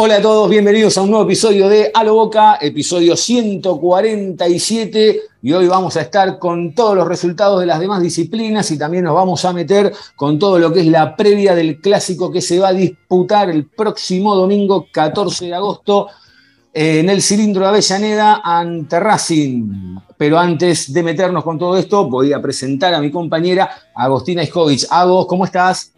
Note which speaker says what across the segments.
Speaker 1: Hola a todos, bienvenidos a un nuevo episodio de A lo Boca, episodio 147. Y hoy vamos a estar con todos los resultados de las demás disciplinas y también nos vamos a meter con todo lo que es la previa del clásico que se va a disputar el próximo domingo 14 de agosto en el cilindro de Avellaneda ante Racing. Pero antes de meternos con todo esto, voy a presentar a mi compañera Agostina Iskovich. Agos, ¿cómo estás?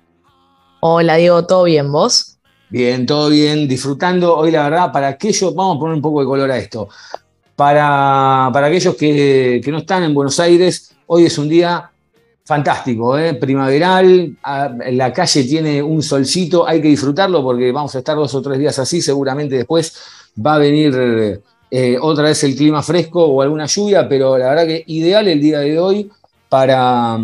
Speaker 2: Hola Diego, ¿todo bien vos?
Speaker 1: Bien, todo bien, disfrutando. Hoy, la verdad, para aquellos, vamos a poner un poco de color a esto. Para, para aquellos que, que no están en Buenos Aires, hoy es un día fantástico, ¿eh? primaveral. La calle tiene un solcito, hay que disfrutarlo porque vamos a estar dos o tres días así. Seguramente después va a venir eh, otra vez el clima fresco o alguna lluvia, pero la verdad que ideal el día de hoy para,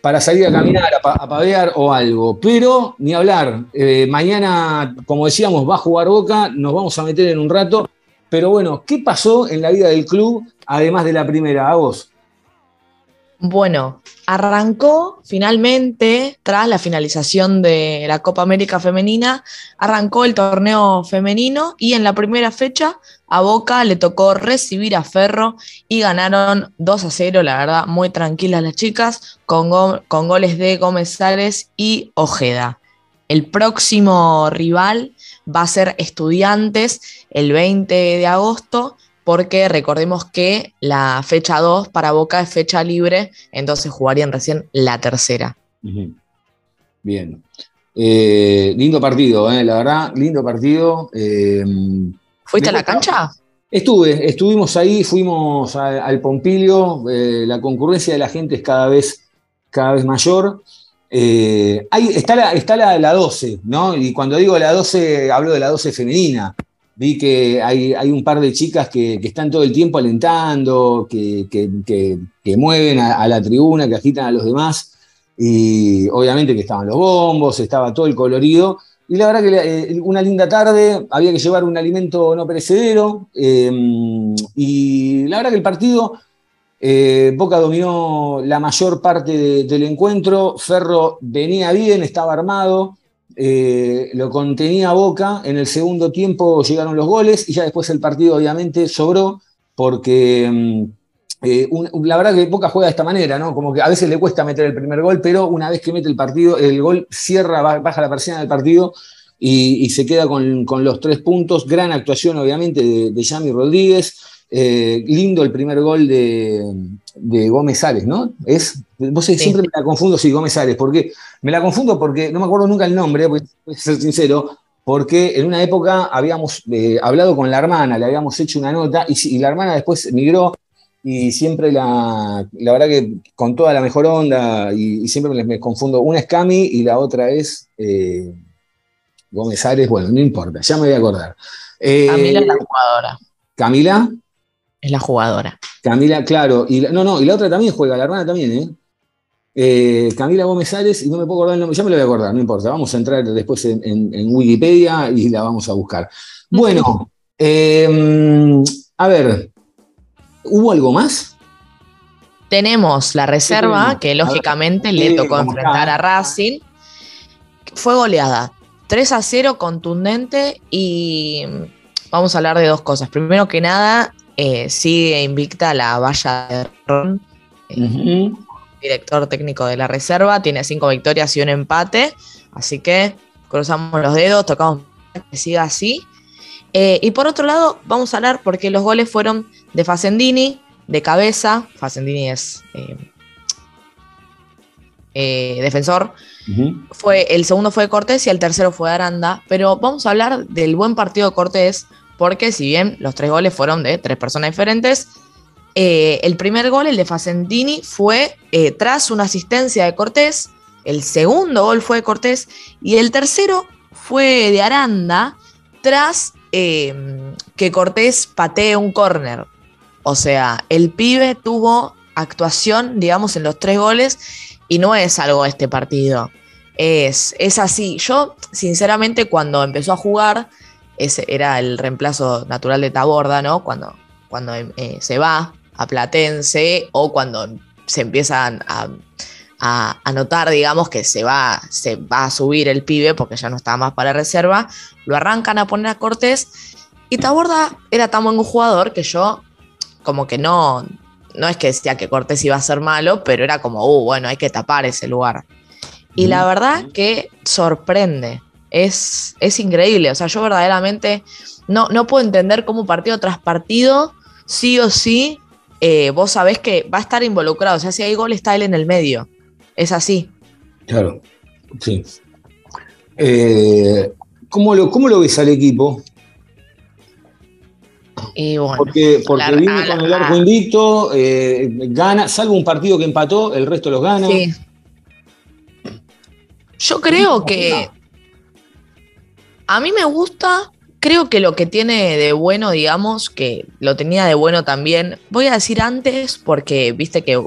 Speaker 1: para salir a caminar, a, a pavear o algo. Pero ni hablar, eh, mañana, como decíamos, va a jugar Boca, nos vamos a meter en un rato. Pero bueno, ¿qué pasó en la vida del club además de la primera? A vos.
Speaker 2: Bueno, arrancó finalmente, tras la finalización de la Copa América Femenina, arrancó el torneo femenino y en la primera fecha a Boca le tocó recibir a Ferro y ganaron 2 a 0, la verdad, muy tranquilas las chicas, con, con goles de Gómez Sárez y Ojeda. El próximo rival va a ser Estudiantes el 20 de agosto, porque recordemos que la fecha 2 para Boca es fecha libre, entonces jugarían recién la tercera.
Speaker 1: Bien. Eh, lindo partido, eh, la verdad, lindo partido. Eh,
Speaker 2: ¿Fuiste a la cancha?
Speaker 1: Estuve, estuvimos ahí, fuimos a- al Pompilio, la concurrencia de la gente es cada vez, cada vez mayor. Ahí está, la, está la, la 12, ¿no? Y cuando digo la 12, hablo de la 12 femenina. Vi que hay, hay un par de chicas que, que están todo el tiempo alentando, que, que- que- mueven a, la tribuna, que agitan a los demás. Y obviamente que estaban los bombos, estaba todo el colorido. Y la verdad que eh, una linda tarde, había que llevar un alimento no perecedero. eh, y la verdad que el partido, eh, Boca dominó la mayor parte de- del encuentro. Ferro venía bien, estaba armado, eh, lo contenía Boca. En el segundo tiempo llegaron los goles y ya después el partido, obviamente, sobró porque. mm, eh, la verdad que Boca juega de esta manera, ¿no? Como que a veces le cuesta meter el primer gol, pero una vez que mete el partido, el gol cierra, ba- baja la persiana del partido y, y se queda con, con los tres puntos. Gran actuación, obviamente, de, de Yami Rodríguez. Eh, lindo el primer gol de, de Gómez Sárez, ¿no? Es, vos
Speaker 2: Sí.
Speaker 1: siempre me la confundo, sí, Gómez Sárez, porque me la confundo porque no me acuerdo nunca el nombre, voy a ser sincero, porque en una época habíamos eh, hablado con la hermana, le habíamos hecho una nota y, la hermana después migró y siempre la, la verdad que con toda la mejor onda y, y siempre me, me confundo, una es Cami y la otra es eh, Gómez Ares, bueno, no importa, ya me voy a acordar. Eh,
Speaker 2: Camila es la jugadora.
Speaker 1: Camila,
Speaker 2: Es la jugadora.
Speaker 1: Camila, claro, y la- no, no, y la otra también juega, la hermana también, ¿eh? Eh, Camila Gómez Ares, y no me puedo acordar el nombre, ya me lo voy a acordar, no importa, vamos a entrar después en, en- en Wikipedia y la vamos a buscar. Bueno, eh, a ver, ¿hubo algo más?
Speaker 2: Tenemos la reserva, que
Speaker 1: ver.
Speaker 2: lógicamente le tocó enfrentar a Racing. Fue goleada. 3 a 0 contundente y vamos a hablar de dos cosas. Primero que nada, eh, sigue invicta la valla de Ron, eh, director técnico de la reserva, tiene cinco victorias y un empate, así que cruzamos los dedos, tocamos que siga así. Eh, y por otro lado, vamos a hablar porque los goles fueron de Facendini, de cabeza, Facendini es eh, defensor, fue, el segundo fue de Cortés y el tercero fue de Aranda, pero vamos a hablar del buen partido de Cortés, porque si bien los tres goles fueron de tres personas diferentes, eh, el primer gol, el de Facentini, fue eh, tras una asistencia de Cortés, El segundo gol fue de Cortés y el tercero fue de Aranda tras eh, que Cortés patee un córner. O sea, el pibe tuvo actuación, digamos, en los tres goles y no es algo este partido. Es, es así. Yo, sinceramente, cuando empezó a jugar, ese era el reemplazo natural de Taborda, ¿no? Cuando, cuando eh, se va a Platense o cuando se empiezan a, a, notar, digamos, que se va, se va a subir el pibe porque ya no está más para reserva, lo arrancan a poner a Cortés y Taborda era tan buen jugador que yo como que no, no es que decía que Cortés iba a ser malo, pero era como, uh, bueno, hay que tapar ese lugar. Y la verdad que sorprende, es, es increíble, o sea, yo verdaderamente no, no puedo entender cómo partido tras partido, sí o sí, eh, vos sabés que va a estar involucrado, o sea, si hay gol está él en el medio, es así.
Speaker 1: Claro, sí. Eh, ¿cómo, lo, ¿Cómo lo ves al equipo?
Speaker 2: Y bueno,
Speaker 1: Porque, porque
Speaker 2: la-
Speaker 1: con el arco invicto, eh, gana, salvo un partido que empató, el resto los gana.
Speaker 2: Sí. Yo creo que a mí me gusta, creo que lo que tiene de bueno, digamos, que lo tenía de bueno también, voy a decir antes porque viste que,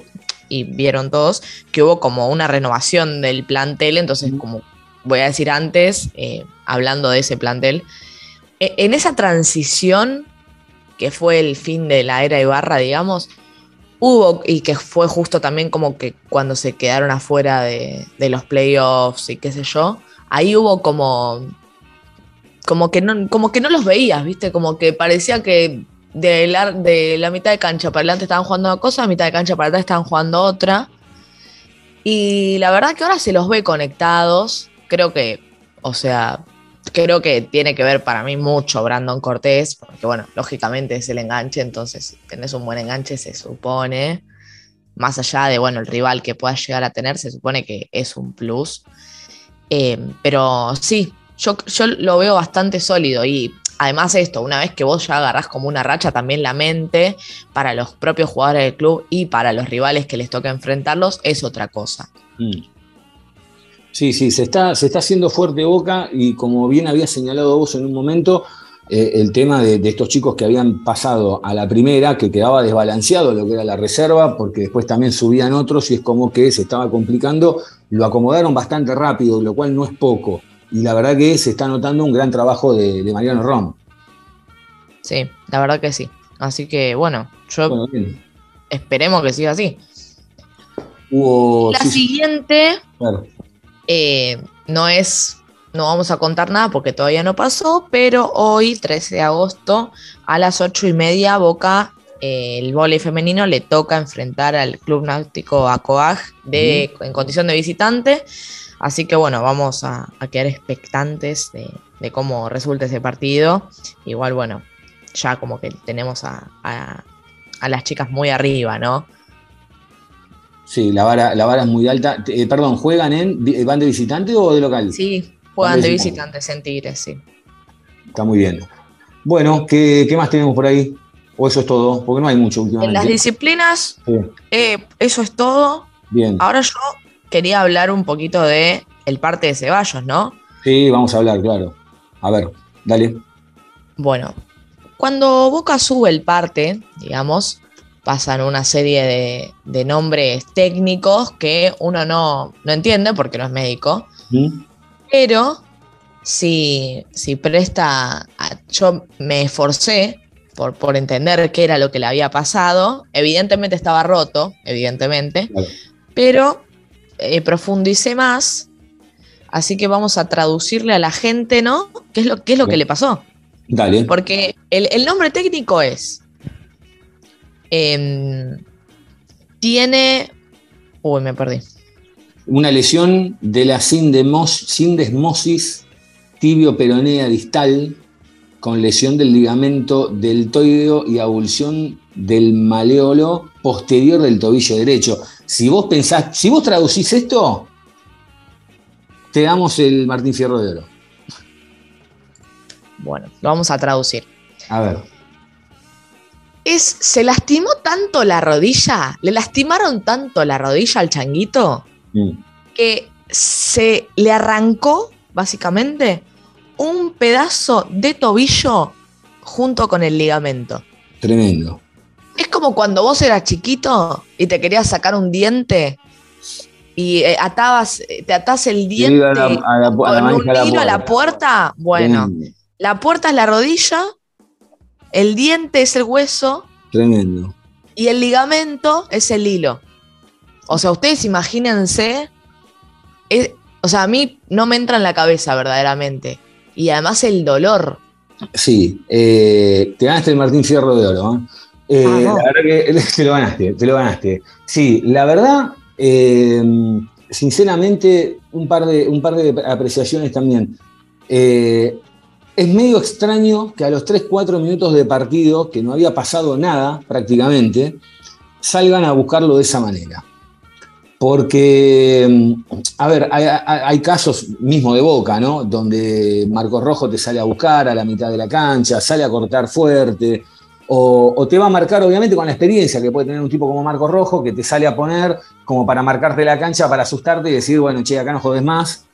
Speaker 2: y vieron todos, que hubo como una renovación del plantel, entonces como voy a decir antes, eh, hablando de ese plantel, e- en esa transición que fue el fin de la era Ibarra, digamos, hubo, y que fue justo también como que cuando se quedaron afuera de, de los playoffs y qué sé yo, ahí hubo como, como, que no, como que no los veías, ¿viste? Como que parecía que de la, de la mitad de cancha para adelante estaban jugando una cosa, mitad de cancha para atrás estaban jugando otra. Y la verdad que ahora se los ve conectados, creo que, o sea, creo que tiene que ver para mí mucho Brandon Cortés, porque bueno, lógicamente es el enganche, entonces si tenés un buen enganche se supone, más allá de bueno, el rival que puedas llegar a tener, se supone que es un plus. Eh, pero sí, yo, yo lo veo bastante sólido y además esto, una vez que vos ya agarrás como una racha, también la mente para los propios jugadores del club y para los rivales que les toca enfrentarlos es otra cosa.
Speaker 1: Mm. Sí, sí, se está, se está haciendo fuerte Boca y como bien había señalado vos en un momento, eh, el tema de, de estos chicos que habían pasado a la primera, que quedaba desbalanceado lo que era la reserva, porque después también subían otros y es como que se estaba complicando, lo acomodaron bastante rápido, lo cual no es poco. Y la verdad que se está notando un gran trabajo de, de Mariano Rom.
Speaker 2: Sí, la verdad que sí. Así que bueno, yo
Speaker 1: Bueno, bien.
Speaker 2: esperemos que siga así.
Speaker 1: Hubo.
Speaker 2: La
Speaker 1: sí, sí,
Speaker 2: siguiente
Speaker 1: claro.
Speaker 2: eh, no es, no vamos a contar nada porque todavía no pasó, pero hoy, 13 de agosto, a las 8 y media, Boca, eh, el vóley femenino, le toca enfrentar al Club Náutico Acoag de, en condición de visitante. Así que bueno, vamos a, a quedar expectantes de, de cómo resulta ese partido. Igual, bueno, ya como que tenemos a, a- a las chicas muy arriba, ¿no?
Speaker 1: Sí, la vara, la vara es muy alta. Eh, perdón, ¿juegan en. vi- ¿Van de visitante o de local?
Speaker 2: Sí, juegan de
Speaker 1: Visitante.
Speaker 2: en Tigres, sí.
Speaker 1: Está muy bien. Bueno, ¿qué, qué más tenemos por ahí? ¿O eso es todo? Porque no hay mucho
Speaker 2: En
Speaker 1: últimamente.
Speaker 2: las disciplinas,
Speaker 1: Sí,
Speaker 2: eh, eso es todo.
Speaker 1: bien.
Speaker 2: Ahora yo quería hablar un poquito de el parte de Ceballos, ¿no?
Speaker 1: Sí, vamos a hablar, claro. A ver, dale.
Speaker 2: Bueno, cuando Boca sube el parte, digamos, pasan una serie de, de nombres técnicos que uno no, no entiende porque no es médico, pero si, si presta, a- yo me esforcé por, por entender qué era lo que le había pasado, evidentemente estaba roto, evidentemente, pero eh, profundicé más, así que vamos a traducirle a la gente, ¿no? ¿Qué es lo, qué es lo que le pasó?
Speaker 1: Dale.
Speaker 2: Porque el, el nombre técnico es. em, tiene. Uy, me perdí.
Speaker 1: Una lesión de la sindemos- sindesmosis tibio-peronea distal con lesión del ligamento deltoideo y abulsión del maleolo posterior del tobillo derecho. Si vos pensás, si vos traducís esto, te damos el Martín Fierro de Oro.
Speaker 2: Bueno, lo vamos a traducir.
Speaker 1: A ver.
Speaker 2: Es, se lastimó tanto la rodilla, le lastimaron tanto la rodilla al changuito
Speaker 1: Mm.
Speaker 2: que se le arrancó, básicamente, un pedazo de tobillo junto con el ligamento.
Speaker 1: Tremendo.
Speaker 2: Es como cuando vos eras chiquito y te querías sacar un diente y eh, atabas, eh, te atás el diente
Speaker 1: a la- a la- a la
Speaker 2: con un hilo a la
Speaker 1: puerta.
Speaker 2: puerta. Bueno,
Speaker 1: Tremendo.
Speaker 2: la puerta es la rodilla, el diente es el hueso
Speaker 1: Tremendo.
Speaker 2: y el ligamento es el hilo. O sea, ustedes imagínense, es- o sea, a mí no me entra en la cabeza verdaderamente. Y además el dolor.
Speaker 1: Sí, eh, te ganaste el Martín Fierro de Oro. ¿eh? Eh,
Speaker 2: Ah, no.
Speaker 1: La verdad que te lo ganaste, te lo ganaste. Sí, la verdad, eh, sinceramente, un par, de, un par de apreciaciones también. Eh, es medio extraño que a los 3-4 minutos de partido, que no había pasado nada prácticamente, salgan a buscarlo de esa manera. Porque, mm, a ver, hay, hay- hay casos mismo de Boca, ¿no? Donde Marcos Rojo te sale a buscar a la mitad de la cancha, sale a cortar fuerte, o, te va a marcar, obviamente, con la experiencia que puede tener un tipo como Marcos Rojo, que te sale a poner como para marcarte la cancha, para asustarte y decir, bueno, che, acá no jodes más.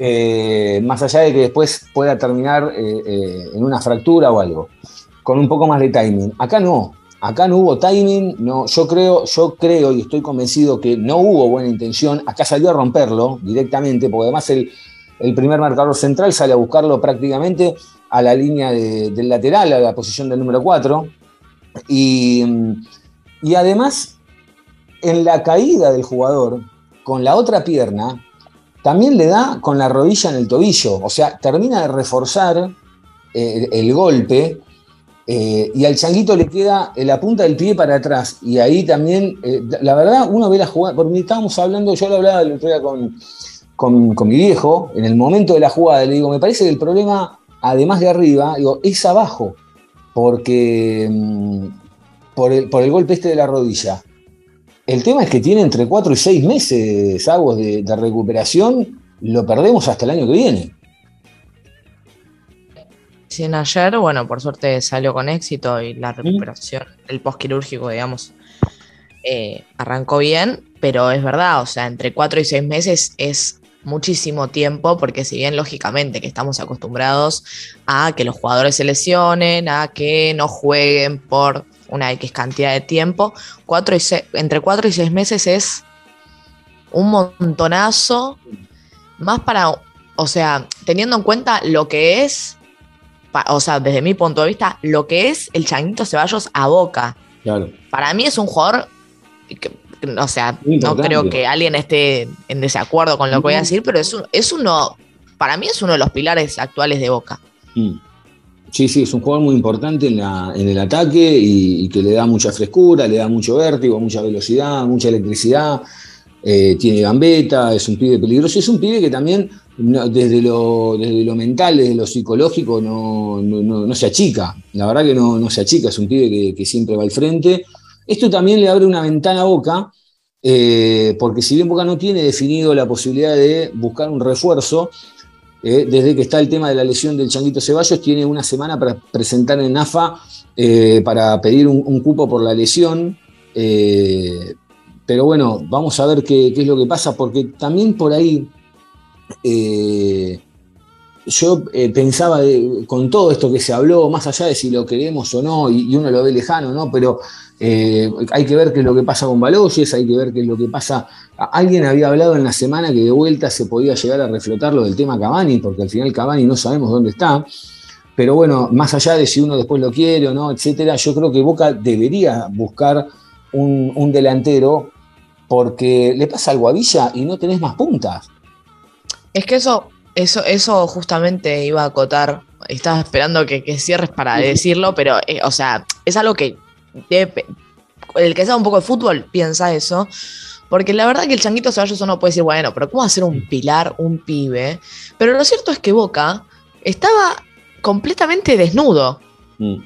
Speaker 1: Eh, más allá de que después pueda terminar eh, eh, en una fractura o algo, con un poco más de timing. Acá no, acá no hubo timing, no, yo creo, yo creo y estoy convencido que no hubo buena intención, acá salió a romperlo directamente, porque además el, el primer marcador central sale a buscarlo prácticamente a la línea de- del lateral, a la posición del número 4, y, y además en la caída del jugador, con la otra pierna, también le da con la rodilla en el tobillo, o sea, termina de reforzar eh, el golpe eh, y al changuito le queda eh, la punta del pie para atrás. Y ahí también, la verdad, uno ve la jugada, porque estábamos hablando, yo lo hablaba el otro día con, con, con mi viejo, en el momento de la jugada, le digo, me parece que el problema, además de arriba, digo, es abajo, porque mm, por, el, por el golpe este de la rodilla. El tema es que tiene entre 4 y 6 meses, Aguas, de, de recuperación, lo perdemos hasta el año que viene.
Speaker 2: Recién ayer, bueno, por suerte salió con éxito y la recuperación, el postquirúrgico, digamos, eh, arrancó bien, pero es verdad, o sea, entre cuatro y seis meses es muchísimo tiempo, porque si bien lógicamente que estamos acostumbrados a que los jugadores se lesionen, a que no jueguen por una X cantidad de tiempo, cuatro y se- entre cuatro y seis meses es un montonazo, más para, o sea, teniendo en cuenta lo que es o sea, desde mi punto de vista, lo que es el Changuito Ceballos a Boca.
Speaker 1: Claro.
Speaker 2: Para mí es un jugador, que, o sea, no creo que alguien esté en desacuerdo con lo que voy a decir, pero es, un- es uno, para mí es uno de los pilares actuales de Boca.
Speaker 1: Mm. Sí, sí, es un jugador muy importante en, la- en el ataque y, y que le da mucha frescura, le da mucho vértigo, mucha velocidad, mucha electricidad, eh, tiene gambeta, es un pibe peligroso y es un pibe que también no- desde, lo, desde lo mental, desde lo psicológico, no, no- no- no se achica. La verdad que no, no se achica, es un pibe que, que siempre va al frente. Esto también le abre una ventana a Boca, eh, porque si bien Boca no tiene definido la posibilidad de buscar un refuerzo, eh, desde que está el tema de la lesión del Changuito Ceballos, tiene una semana para presentar en AFA eh, para pedir un, cupo por la lesión. pero bueno, vamos a ver qué, es lo que pasa, porque también por ahí yo pensaba con todo esto que se habló, más allá de si lo queremos o no, y, y uno lo ve lejano, ¿no? Pero eh, hay que ver qué es lo que pasa con Baloyes, hay que ver qué es lo que pasa. Alguien había hablado en la semana que de vuelta se podía llegar a reflotar lo del tema Cavani, porque al final Cavani no sabemos dónde está. Pero bueno, más allá de si uno después lo quiere o no, etcétera, yo creo que Boca debería buscar un, un delantero porque le pasa algo a Villa y no tenés más puntas.
Speaker 2: Es que eso, eso, eso justamente iba a acotar. Estaba esperando que, que cierres para decirlo, pero, eh, o sea, es algo que debe el que sabe un poco de fútbol piensa eso. Porque la verdad que el Changuito Ceballos uno puede decir, bueno, pero ¿cómo hacer un pilar, un pibe? Pero lo cierto es que Boca estaba completamente desnudo.
Speaker 1: Mm.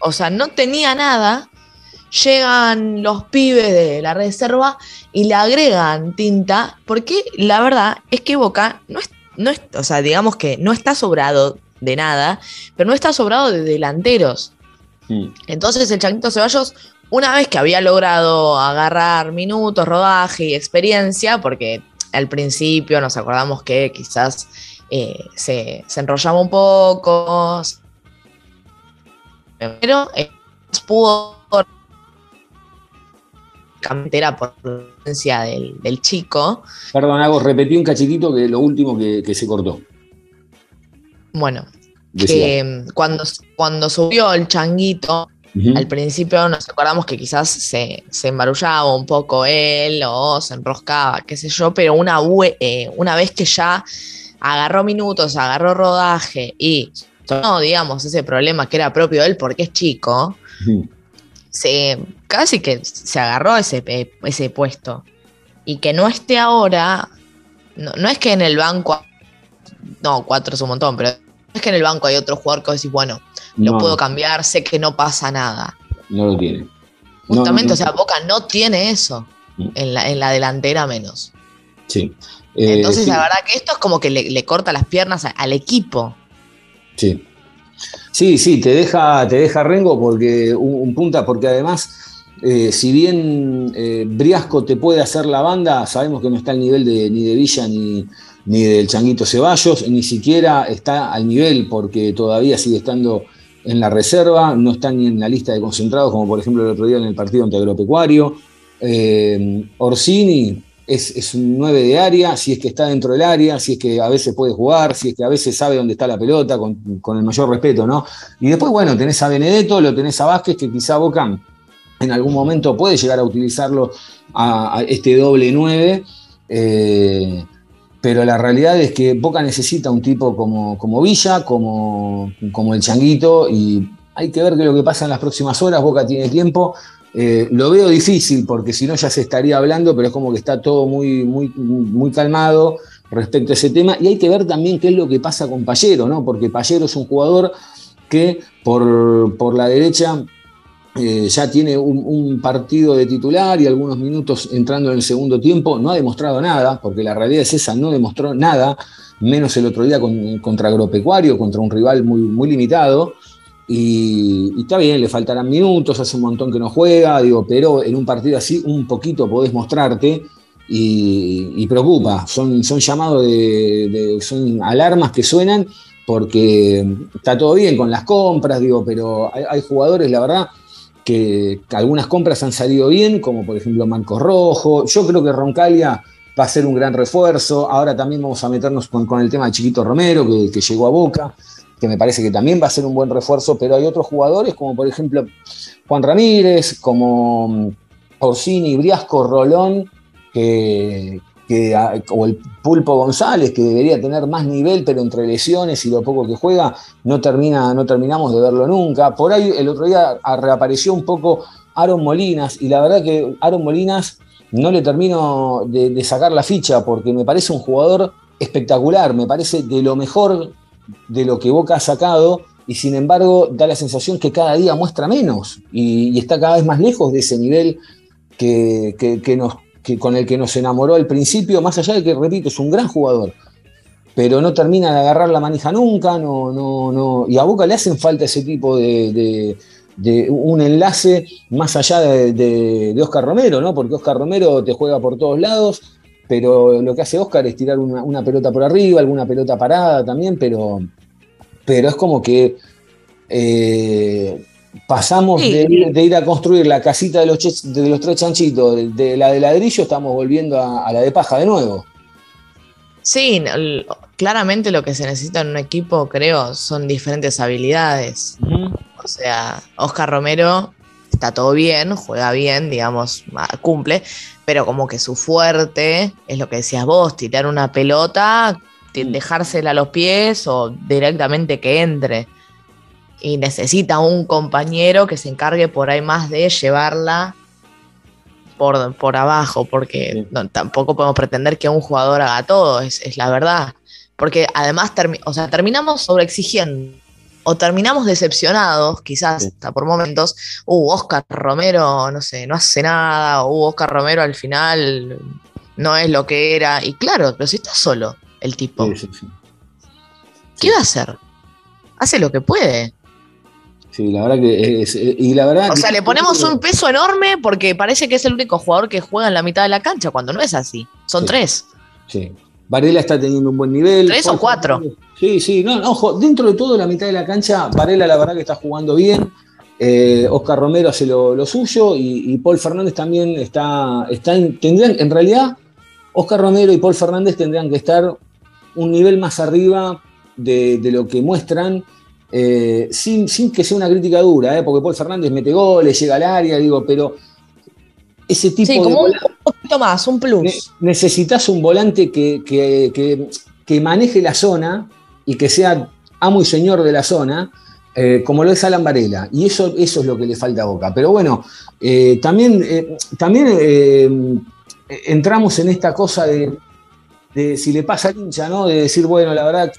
Speaker 2: O sea, no tenía nada. Llegan los pibes de la reserva y le agregan tinta, porque la verdad es que Boca no es, no es, o sea, digamos que no está sobrado de nada, pero no está sobrado de delanteros.
Speaker 1: Mm.
Speaker 2: Entonces el Changuito Ceballos, una vez que había logrado agarrar minutos, rodaje y experiencia, porque al principio nos acordamos que quizás eh, se, se enrollaba un poco, pero eh, pudo cantera por la presencia del, del chico.
Speaker 1: Perdón, hago, repetí un cachitito que lo último que, que se cortó.
Speaker 2: Bueno,
Speaker 1: Decía.
Speaker 2: que mm, cuando, cuando subió el changuito, al principio nos acordamos que quizás se, se embarullaba un poco él o se enroscaba, qué sé yo, pero una, eh, una vez que ya agarró minutos, agarró rodaje y no, digamos, ese problema que era propio de él porque es chico, se, casi que se agarró ese, eh, ese puesto. Y que no esté ahora, no, no es que en el banco, no, cuatro es un montón, pero es que en el banco hay otro jugador que decís, bueno, lo
Speaker 1: No,
Speaker 2: puedo cambiar, sé que no pasa nada.
Speaker 1: No lo tiene.
Speaker 2: Justamente,
Speaker 1: no, no.
Speaker 2: o sea, Boca no tiene eso,
Speaker 1: Mm.
Speaker 2: en la, en la delantera menos.
Speaker 1: Sí. Eh,
Speaker 2: Entonces,
Speaker 1: sí,
Speaker 2: la verdad que esto es como que le, le corta las piernas a- al equipo.
Speaker 1: Sí. Sí, sí, te deja, te deja Rengo porque un, un punta, porque además, eh, si bien eh, Briasco te puede hacer la banda, sabemos que no está al nivel de, ni de Villa ni, ni del Changuito Ceballos, ni siquiera está al nivel porque todavía sigue estando en la reserva, no está ni en la lista de concentrados, como por ejemplo el otro día en el partido ante Agropecuario. Eh, Orsini es, un 9 de área, si es que está dentro del área, si es que a veces puede jugar, si es que a veces sabe dónde está la pelota, con, con el mayor respeto, ¿no? Y después, bueno, tenés a Benedetto, lo tenés a Vázquez, que quizá Boca en algún momento puede llegar a utilizarlo a, este doble 9. eh, pero la realidad es que Boca necesita un tipo como, como Villa, como, como el Changuito, y hay que ver qué es lo que pasa en las próximas horas. Boca tiene tiempo. Eh, lo veo difícil porque si no ya se estaría hablando, pero es como que está todo muy, muy, muy calmado respecto a ese tema. Y hay que ver también qué es lo que pasa con Pallero, ¿no? Porque Pallero es un jugador que por, por la derecha eh, ya tiene un, partido de titular y algunos minutos entrando en el segundo tiempo. No ha demostrado nada, porque la realidad es esa, no demostró nada, menos el otro día con- contra Agropecuario, contra un rival muy, muy limitado. Y, está bien, le faltarán minutos, hace un montón que no juega, digo, pero en un partido así un poquito podés mostrarte y, preocupa. Son, son llamados de, son alarmas que suenan porque está todo bien con las compras, digo, pero hay jugadores, la verdad, que, algunas compras han salido bien, como por ejemplo Marcos Rojo. Yo creo que Roncalia va a ser un gran refuerzo. Ahora también vamos a meternos con, con el tema de Chiquito Romero, que, que llegó a Boca que me parece que también va a ser un buen refuerzo, pero hay otros jugadores, como por ejemplo Juan Ramírez, como mm, Orsini, Briasco, Rolón, que, ah, o el Pulpo González, que debería tener más nivel, pero entre lesiones y lo poco que juega, no, termina, no terminamos de verlo nunca. Por ahí el otro día reapareció un poco Aaron Molinas, y la verdad que Aaron Molinas no le termino de, sacar la ficha, porque me parece un jugador espectacular, me parece de lo mejor de lo que Boca ha sacado y sin embargo da la sensación que cada día muestra menos y, está cada vez más lejos de ese nivel que- que nos, que con el que nos enamoró al principio, más allá de que, repito, es un gran jugador, pero no termina de agarrar la manija nunca, no, no, no, y a Boca le hacen falta ese tipo de, de- un enlace más allá de, de- de Oscar Romero, ¿no? Porque Oscar Romero te juega por todos lados, pero lo que hace Oscar es tirar una, una pelota por arriba, alguna pelota parada también, pero, pero es como que eh, pasamos
Speaker 2: Sí.
Speaker 1: de, ir, de ir a construir la casita de los, ches- de los tres chanchitos, de, de la de ladrillo, estamos volviendo a, a la de paja de nuevo.
Speaker 2: Sí, claramente lo que se necesita en un equipo, creo, son diferentes habilidades. O sea, Oscar Romero está todo bien, juega bien, digamos, cumple, pero como que su fuerte es lo que decías vos, tirar una pelota, ti- dejársela a los pies o directamente que entre. Y necesita un compañero que se encargue por ahí más de llevarla por, por abajo, porque
Speaker 1: Sí.
Speaker 2: no- tampoco podemos pretender que un jugador haga todo, es, es la verdad. Porque además termi- o sea, terminamos sobreexigiendo o terminamos decepcionados, quizás
Speaker 1: Sí.
Speaker 2: hasta por momentos. Uh, Oscar Romero, no sé, no hace nada, o uh, Oscar Romero al final no es lo que era. Y claro, pero si está solo el tipo,
Speaker 1: Sí.
Speaker 2: ¿qué va a hacer? Hace lo que puede.
Speaker 1: Sí, la verdad que es. Y la verdad
Speaker 2: O sea, le ponemos un peso enorme porque parece que es el único jugador que juega en la mitad de la cancha, cuando no es así. Son
Speaker 1: Sí.
Speaker 2: tres.
Speaker 1: sí. Varela está teniendo un buen nivel.
Speaker 2: Tres o cuatro.
Speaker 1: Sí, sí, no, ojo, dentro de todo la mitad de la cancha, Varela la verdad que está jugando bien. Eh, Oscar Romero hace lo, suyo y, Paul Fernández también está, está en, tendrían, en realidad, Oscar Romero y Paul Fernández tendrían que estar un nivel más arriba de, lo que muestran, eh, sin, que sea una crítica dura, eh, porque Paul Fernández mete goles, llega al área, digo, pero ese tipo
Speaker 2: sí,
Speaker 1: como
Speaker 2: un poquito más, un plus.
Speaker 1: necesitas un volante que, que, maneje la zona y que sea amo y señor de la zona, eh, como lo es Alan Varela. Y eso, eso es lo que le falta a Boca. Pero bueno, también, también entramos en esta cosa de, si le pasa al hincha, ¿no? De decir, bueno, la verdad,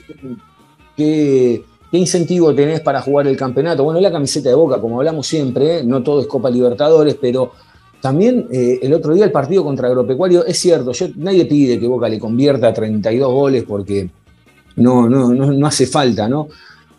Speaker 1: ¿qué, ¿qué incentivo tenés para jugar el campeonato? Bueno, la camiseta de Boca, como hablamos siempre, no todo es Copa Libertadores, pero también el otro día el partido contra Agropecuario, es cierto, nadie pide que Boca le convierta 32 goles porque no, no, no, hace falta, ¿no?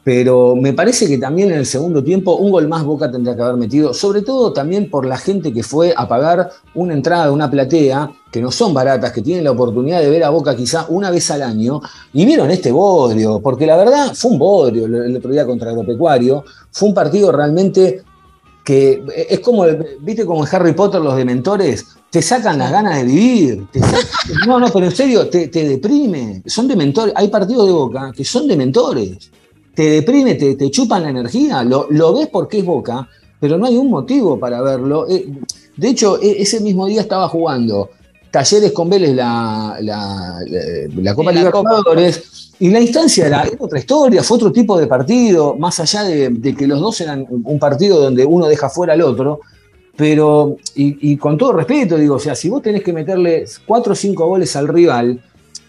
Speaker 1: Pero me parece que también en el segundo tiempo un gol más Boca tendría que haber metido, sobre todo también por la gente que fue a pagar una entrada, una platea, que no son baratas, que tienen la oportunidad de ver a Boca quizá una vez al año, y vieron este bodrio, porque la verdad fue un bodrio el otro día contra Agropecuario, fue un partido realmente que es como, viste como en Harry Potter los dementores, te sacan las ganas de vivir. no, no, pero en serio, te, deprime. Son dementores. Hay partidos de Boca que son dementores. Te deprime, te, te chupan la energía. Lo, lo, ves porque es Boca, pero no hay un motivo para verlo. Eh, de hecho, e, ese mismo día estaba jugando Talleres con Vélez la, la, Copa Libertadores. Y la instancia era, otra historia, fue otro tipo de partido, más allá de, de que los dos eran un partido donde uno deja fuera al otro pero, y, con todo respeto, digo, o sea, si vos tenés que meterle cuatro o cinco goles al rival,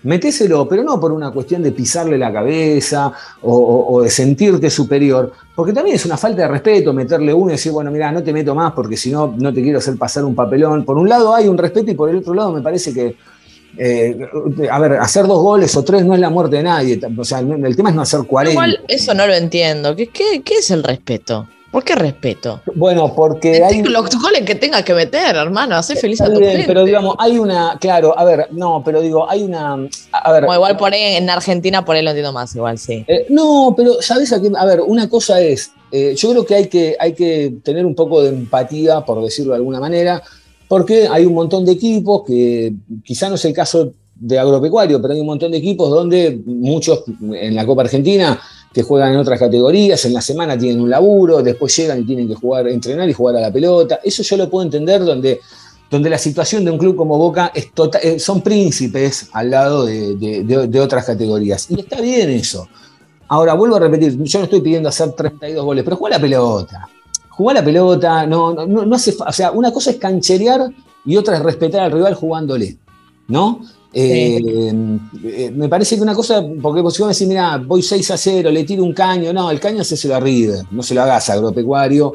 Speaker 1: metéselo, pero no por una cuestión de pisarle la cabeza o, de sentirte superior, porque también es una falta de respeto meterle uno y decir, bueno, mira, no te meto más porque si no, no te quiero hacer pasar un papelón. Por un lado hay un respeto y por el otro lado me parece que, eh, a ver, hacer dos goles o tres no es la muerte de nadie, o sea, el tema es no hacer 40. Igual
Speaker 2: eso no lo entiendo, qué es el respeto? ¿Por qué respeto?
Speaker 1: Bueno, porque hay...
Speaker 2: Los goles que tengas que meter, hermano, hace feliz a tu
Speaker 1: bien, Pero digamos, hay una, claro, a ver, no, pero digo, hay una, a ver...
Speaker 2: igual por ahí en Argentina por ahí lo entiendo más, igual, sí.
Speaker 1: Eh, no, pero ¿sabes a qué? A ver, una cosa es, eh, yo creo que hay, que hay que tener un poco de empatía, por decirlo de alguna manera, porque hay un montón de equipos que quizá no es el caso de agropecuario, pero hay un montón de equipos donde muchos en la Copa Argentina que juegan en otras categorías, en la semana tienen un laburo, después llegan y tienen que jugar, entrenar y jugar a la pelota. Eso yo lo puedo entender donde, donde la situación de un club como Boca es total, eh, son príncipes al lado de, otras categorías. Y está bien eso. Ahora, vuelvo a repetir, yo no estoy pidiendo hacer 32 goles, pero juega la pelota. Jugar la pelota, no, no, no hace, o sea, una cosa es cancherear y otra es respetar al rival jugándole, ¿no? Eh, me parece que una cosa, porque vos me decís, mira, voy 6 a 0, le tiro un caño, no, el caño se lo arriba, no se lo hagas agropecuario,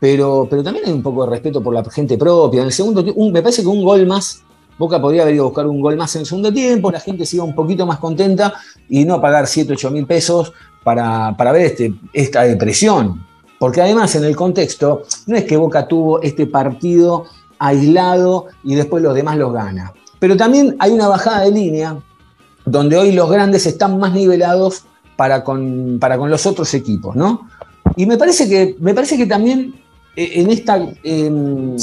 Speaker 1: pero, pero también hay un poco de respeto por la gente propia. En el segundo me parece que un gol más, Boca podría haber ido a buscar un gol más en el segundo tiempo, la gente se iba un poquito más contenta y no pagar 7, 8 mil pesos para, para ver este, esta depresión. Porque además en el contexto, no es que Boca tuvo este partido aislado y después los demás los gana pero también hay una bajada de línea donde hoy los grandes están más nivelados para con, para con los otros equipos, ¿no? Y me parece que, me parece que también eh, en esta, em,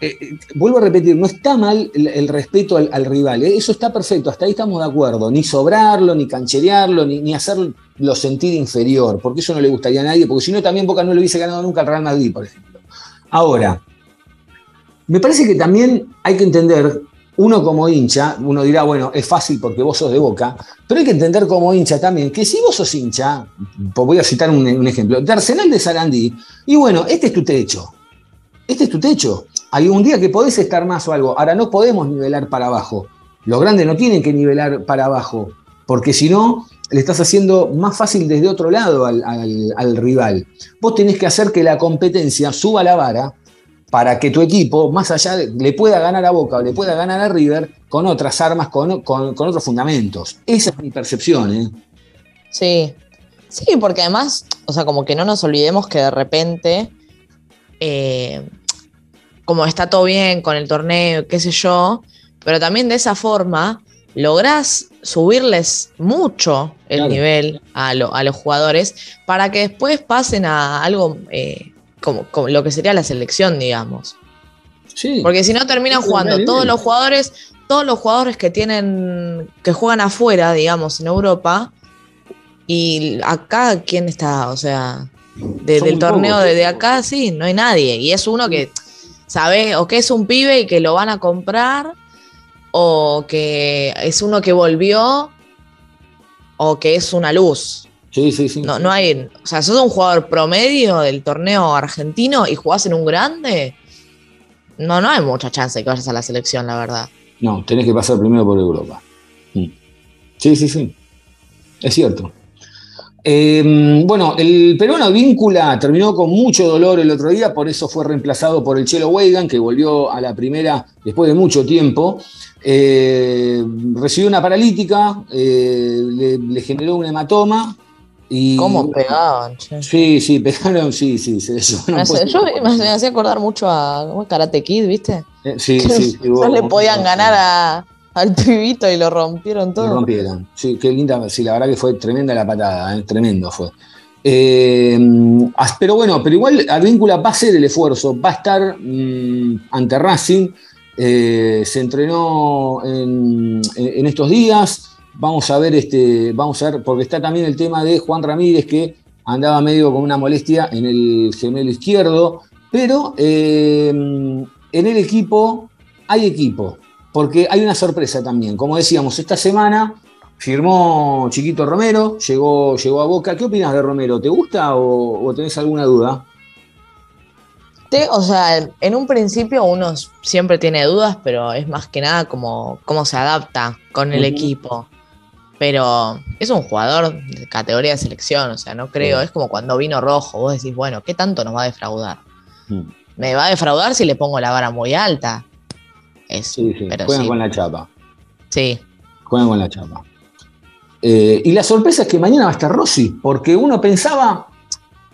Speaker 1: eh, vuelvo a repetir, no está mal el, respeto al, rival, ¿eh? eso está perfecto, hasta ahí estamos de acuerdo, ni sobrarlo, ni cancherearlo, ni, ni, hacerlo sentir inferior, porque eso no le gustaría a nadie, porque si no también Boca no le hubiese ganado nunca al Real Madrid, por ejemplo. Ahora, me parece que también hay que entender uno como hincha, uno dirá, bueno, es fácil porque vos sos de boca, pero hay que entender como hincha también que si vos sos hincha, pues voy a citar un, ejemplo, de Arsenal de Sarandí, y bueno, este es tu techo, este es tu techo. Hay un día que podés estar más o algo, ahora no podemos nivelar para abajo. Los grandes no tienen que nivelar para abajo, porque si no, le estás haciendo más fácil desde otro lado al, al rival. Vos tenés que hacer que la competencia suba la vara para que tu equipo, más allá, de, le pueda ganar a Boca o le pueda ganar a River con otras armas, con, otros fundamentos. Esa es mi percepción. ¿eh?
Speaker 2: Sí, sí, porque además, o sea, como que no nos olvidemos que de repente, eh, como está todo bien con el torneo, qué sé yo, pero también de esa forma lográs subirles mucho el
Speaker 1: Claro.
Speaker 2: nivel a, lo- a los jugadores para que después pasen a algo eh, como, como lo que sería la selección, digamos.
Speaker 1: Sí.
Speaker 2: Porque si no terminan jugando todos los jugadores, todos los jugadores que tienen, que juegan afuera, digamos, en Europa. Y acá, ¿quién está? O sea, de- del torneo de, acá, sí, no hay nadie. Y es uno que, ¿sabes? O que es un pibe y que lo van a comprar, o que es uno que volvió, o que es una luz.
Speaker 1: Sí, sí, sí.
Speaker 2: No, no hay. O sea, sos un jugador promedio del torneo argentino y jugás en un grande. No, no hay mucha chance de que vayas a la selección, la verdad.
Speaker 1: No, tenés que pasar primero por Europa. Mm. Sí, sí, sí. Es cierto. Eh, bueno, el peruano Víncula terminó con mucho dolor el otro día, por eso fue reemplazado por el Chelo Weigan, que volvió a la primera después de mucho tiempo. Eh, recibió una paralítica, eh, le, le generó un hematoma. Y,
Speaker 2: ¿Cómo pegaban? che?
Speaker 1: Sí, sí, pegaron, sí, sí, se
Speaker 2: Me hace- yo me, hacía acordar mucho a. Karate Kid, ¿viste?
Speaker 1: Eh, Sí,
Speaker 2: Que
Speaker 1: sí, sí, hubo-
Speaker 2: le podían ganar a- al pibito y lo rompieron
Speaker 1: Lo
Speaker 2: todo.
Speaker 1: rompieron. Sí, qué linda. Sí, la verdad que fue tremenda la patada, eh, tremendo fue. Eh, pero bueno, pero igual Advíncula va a hacer el esfuerzo, va a estar mm, ante Racing. se entrenó en, en- en estos días. Vamos a ver, este, vamos a ver, porque está también el tema de Juan Ramírez, que andaba medio con una molestia en el gemelo izquierdo. Pero eh, en el equipo hay equipo, porque hay una sorpresa también. Como decíamos, esta semana firmó Chiquito Romero, llegó, llegó a Boca. ¿Qué opinas de Romero? ¿Te gusta o, o tenés alguna duda?
Speaker 2: O sea, en un principio uno siempre tiene dudas, pero es más que nada como cómo se adapta con el equipo. Pero es un jugador de categoría de selección, o sea, no creo.
Speaker 1: Sí.
Speaker 2: Es como cuando vino Rojo, vos decís, bueno, ¿qué tanto nos va a defraudar?
Speaker 1: Mm.
Speaker 2: Me va a defraudar si le pongo la vara muy alta. Es,
Speaker 1: Sí, sí,
Speaker 2: pero
Speaker 1: juegan
Speaker 2: sí,
Speaker 1: con la chapa.
Speaker 2: sí.
Speaker 1: Juegan con la chapa. Eh, y la sorpresa es que mañana va a estar Rossi, porque uno pensaba,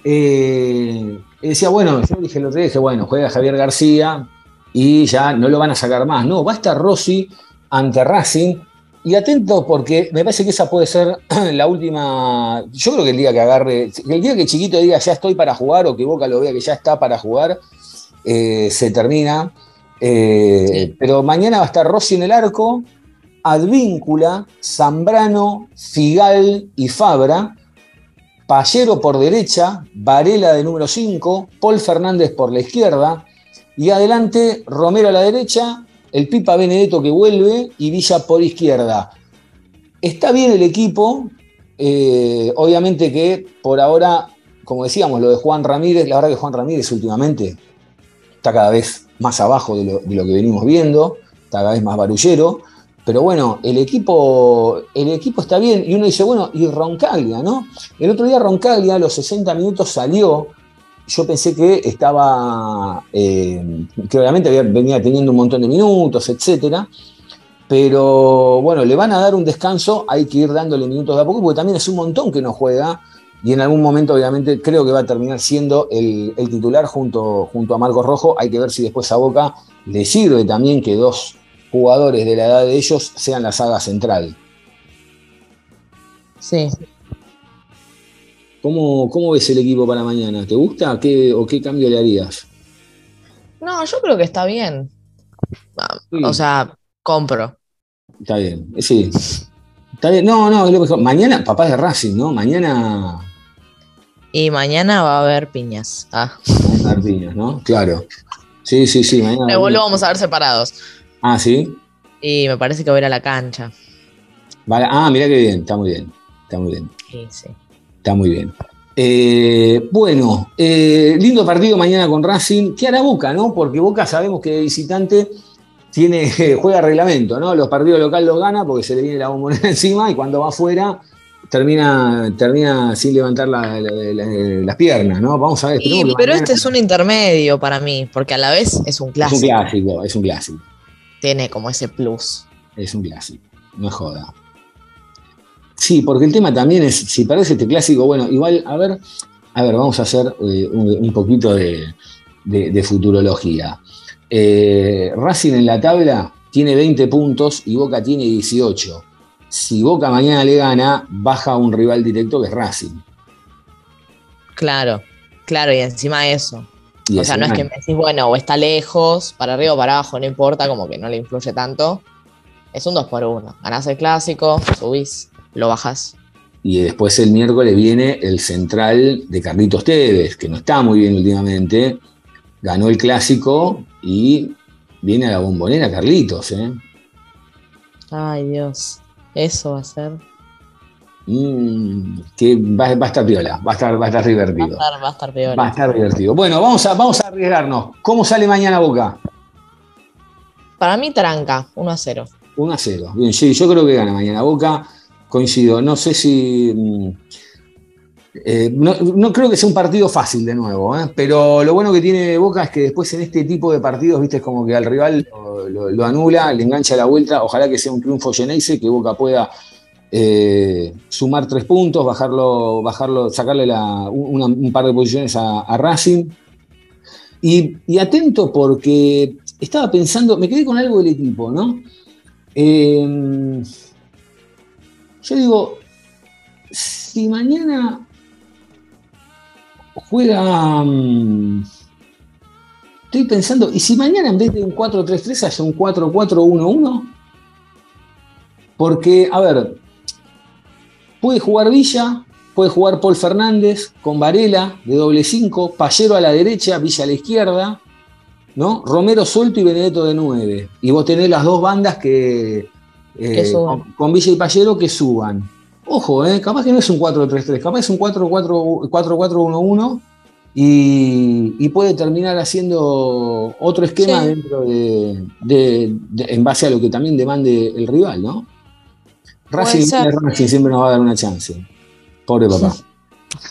Speaker 1: eh, decía, bueno, yo dije el otro día, dije, bueno, juega Javier García y ya no lo van a sacar más. No, va a estar Rossi ante Racing. Y atento porque me parece que esa puede ser la última. Yo creo que el día que agarre, el día que Chiquito diga ya estoy para jugar o que Boca lo vea que ya está para jugar, eh, se termina. Eh,
Speaker 2: Sí.
Speaker 1: Pero mañana va a estar Rossi en el arco, Advíncula, Zambrano, Figal y Fabra, Pallero por derecha, Varela de número 5, Paul Fernández por la izquierda, y adelante Romero a la derecha, el Pipa Benedetto que vuelve y Villa por izquierda. Está bien el equipo, eh, obviamente que por ahora, como decíamos, lo de Juan Ramírez, la verdad que Juan Ramírez últimamente está cada vez más abajo de lo, que venimos viendo, está cada vez más barullero, pero bueno, el equipo, el equipo está bien y uno dice, bueno, y Roncaglia, ¿no? El otro día Roncaglia a los 60 minutos salió, yo pensé que estaba, eh, que obviamente venía teniendo un montón de minutos, etcétera, pero bueno, le van a dar un descanso, hay que ir dándole minutos de a poco, porque también es un montón que no juega, y en algún momento obviamente creo que va a terminar siendo el, el titular junto, junto a Marcos Rojo, hay que ver si después a Boca le sirve también que dos jugadores de la edad de ellos sean la saga central.
Speaker 2: Sí.
Speaker 1: ¿Cómo, cómo ves el equipo para mañana? ¿Te gusta ¿Qué, o qué cambio le harías?
Speaker 2: No, yo creo que está bien. Ah,
Speaker 1: Sí.
Speaker 2: O sea, compro.
Speaker 1: Está bien, sí. Está bien. No, no, es lo mejor. Mañana, papá de Racing, ¿no? Mañana
Speaker 2: Y mañana va a haber piñas. Ah.
Speaker 1: mañana Arpiñas, ¿no? Claro. Sí, sí, sí. Mañana
Speaker 2: Luego lo vamos a ver separados.
Speaker 1: Ah, sí.
Speaker 2: Y me parece que voy a ir a la cancha.
Speaker 1: Vale. Ah, mirá qué bien, está muy bien. Está muy bien.
Speaker 2: Sí, sí.
Speaker 1: Está muy bien. Eh, bueno, eh, lindo partido mañana con Racing. ¿Qué hará Boca, no? Porque Boca sabemos que de visitante tiene, juega reglamento, ¿no? Los partidos locales los gana porque se le viene la bombonera encima y cuando va afuera termina, termina sin levantar la- la- la- las piernas, ¿no? Vamos a ver. Que
Speaker 2: pero este es un intermedio para mí, porque a la vez es un
Speaker 1: es un
Speaker 2: clásico.
Speaker 1: clásico, es un clásico.
Speaker 2: Tiene como ese plus.
Speaker 1: Es un clásico, no es joda. Sí, porque el tema también es, si parece este clásico, bueno, igual, a ver, a ver, vamos a hacer eh, un, un poquito de, de- de futurología. Eh, Racing en la tabla tiene 20 puntos y Boca tiene 18. Si Boca mañana le gana, baja a un rival directo que es Racing.
Speaker 2: Claro, claro, y encima de eso.
Speaker 1: Y
Speaker 2: o sea, no es que me decís, bueno, o está lejos, para arriba o para abajo, no importa, como que no le influye tanto. Es un 2 por 1 Ganás el clásico, subís, lo bajás.
Speaker 1: Y después el miércoles viene el central de Carlitos Tevez, que no está muy bien últimamente. Ganó el clásico y viene a la bombonera Carlitos. ¿eh?
Speaker 2: Ay, Dios. Eso va a ser.
Speaker 1: Mm, que va, va a estar viola, va a estar, va a estar
Speaker 2: Va a
Speaker 1: divertido.
Speaker 2: estar, va a estar peor.
Speaker 1: Va a estar divertido. Bueno, vamos a, vamos a arriesgarnos. ¿Cómo sale mañana Boca?
Speaker 2: Para mí, tranca, 1 a 0.
Speaker 1: 1 a 0. Bien, sí, yo creo que gana mañana Boca. Coincido. No sé si. mm, eh, no, no creo que sea un partido fácil de nuevo, ¿eh? pero lo bueno que tiene Boca es que después en este tipo de partidos, viste, es como que al rival lo, anula, le engancha la vuelta. Ojalá que sea un triunfo Geneise, que Boca pueda eh, sumar tres puntos, bajarlo, bajarlo, sacarle una- un par de posiciones a, a Racing. Y, y atento porque estaba pensando, me quedé con algo del equipo, ¿no? Eh, yo digo, si mañana juega. mm, Estoy pensando, ¿y si mañana en vez de un 4-3-3 haya un 4-4-1-1? Porque, a ver, puede jugar Villa, puede jugar Paul Fernández con Varela de doble 5, Pallero a la derecha, Villa a la izquierda, ¿no? Romero suelto y Benedetto de 9. Y vos tenés las dos bandas que. Eh,
Speaker 2: Que
Speaker 1: con, con Villa y Pallero que suban. Ojo, eh, capaz que no es un 4-3-3, capaz es un 4-4 4-4-1-1 y, y puede terminar haciendo otro esquema
Speaker 2: Sí.
Speaker 1: dentro de, de- de- en base a lo que también demande el rival, ¿no? Racing. Racing siempre nos va a dar una chance. Pobre papá.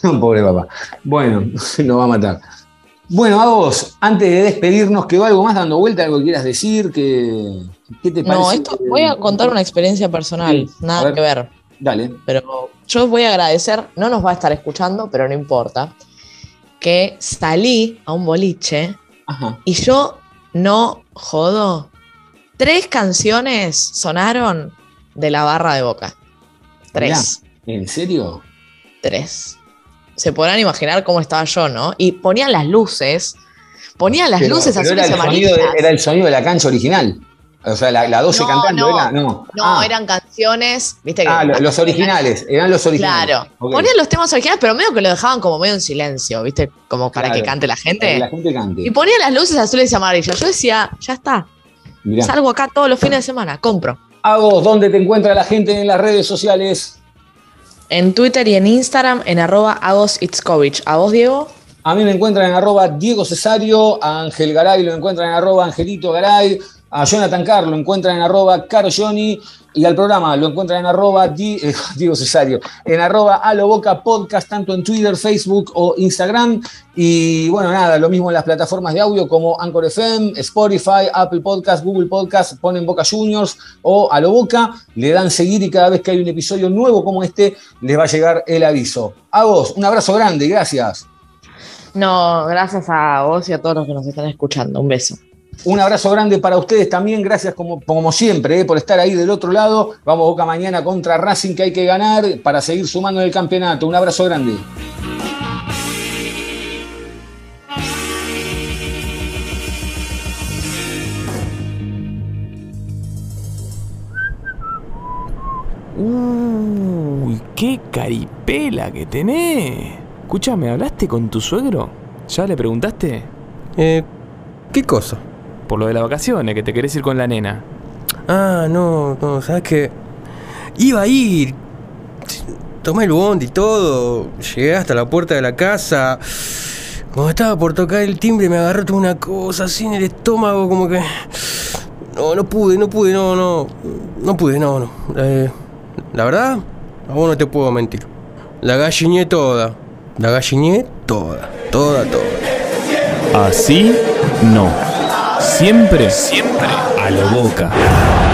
Speaker 1: Pobre papá. Bueno, nos va a matar. Bueno, a vos, antes de despedirnos, ¿quedó algo más dando vuelta? ¿Algo que quieras decir? ¿Qué, qué te parece?
Speaker 2: No, esto voy a contar una experiencia personal,
Speaker 1: Sí,
Speaker 2: nada
Speaker 1: ver.
Speaker 2: que ver.
Speaker 1: Dale.
Speaker 2: Pero yo voy a agradecer, no nos va a estar escuchando, pero no importa, que salí a un boliche
Speaker 1: Ajá.
Speaker 2: y yo no jodo. Tres canciones sonaron de la barra de boca. Tres.
Speaker 1: ¿En serio?
Speaker 2: Tres. Se podrán imaginar cómo estaba yo, ¿no? Y ponían las luces, ponían las
Speaker 1: Pero-
Speaker 2: luces
Speaker 1: pero
Speaker 2: azules
Speaker 1: era el, sonido
Speaker 2: amarillas.
Speaker 1: era el sonido de la cancha original. O sea, la, la 12
Speaker 2: No,
Speaker 1: cantando
Speaker 2: no.
Speaker 1: era. No,
Speaker 2: No,
Speaker 1: Ah,
Speaker 2: eran canciones, viste que.
Speaker 1: ah, lo- los originales. Eran los originales.
Speaker 2: Claro. Ponían los temas originales, pero medio que lo dejaban como medio en silencio, ¿viste? Como para
Speaker 1: Claro.
Speaker 2: que cante la
Speaker 1: Para que
Speaker 2: gente.
Speaker 1: la gente cante.
Speaker 2: Y ponían las luces azules y amarillas. Yo decía, ya está.
Speaker 1: Mirá.
Speaker 2: Salgo acá todos los fines de semana, compro.
Speaker 1: Agos, ¿dónde te encuentra la gente en las redes sociales?
Speaker 2: En Twitter y en Instagram, en arroba agositzkovich. ¿A vos, Diego?
Speaker 1: A mí me encuentran en arroba Diego Cesario, a Ángel Garay lo encuentran en arroba Angelito Garay, a Jonathan Carr lo encuentran en arroba Caro Johnny y al programa lo encuentran en arroba Di- eh, Cesario, en arroba Aloboca Podcast, tanto en Twitter, Facebook o Instagram. Y bueno, nada, lo mismo en las plataformas de audio como Anchor FM, Spotify, Apple Podcast, Google Podcast, ponen Boca Juniors o Aloboca, le dan seguir y cada vez que hay un episodio nuevo como este, les va a llegar el aviso. A vos, un abrazo grande, gracias.
Speaker 2: No, gracias a vos y a todos los que nos están escuchando. Un beso.
Speaker 1: Un abrazo grande para ustedes también, gracias como, como siempre eh, por estar ahí del otro lado. Vamos Boca mañana contra Racing que hay que ganar para seguir sumando en el campeonato. Un abrazo grande.
Speaker 3: Uy, qué caripela que tenés. Escúchame, ¿hablaste con tu suegro? ¿Ya le preguntaste?
Speaker 4: Eh, ¿qué cosa?
Speaker 3: Por lo de las vacaciones, que te querés ir con la nena.
Speaker 4: Ah, no, no, ¿sabes qué? Iba a ir. Tomé el bondi y todo. Llegué hasta la puerta de la casa. Cuando estaba por tocar el timbre me agarró toda una cosa así en el estómago, como que... No, no pude, no pude, no, no. No pude, no, no. Eh, la verdad, a vos no te puedo mentir. La galliné toda. La galliné toda. Toda, toda.
Speaker 3: Así no. Siempre, siempre a lo boca.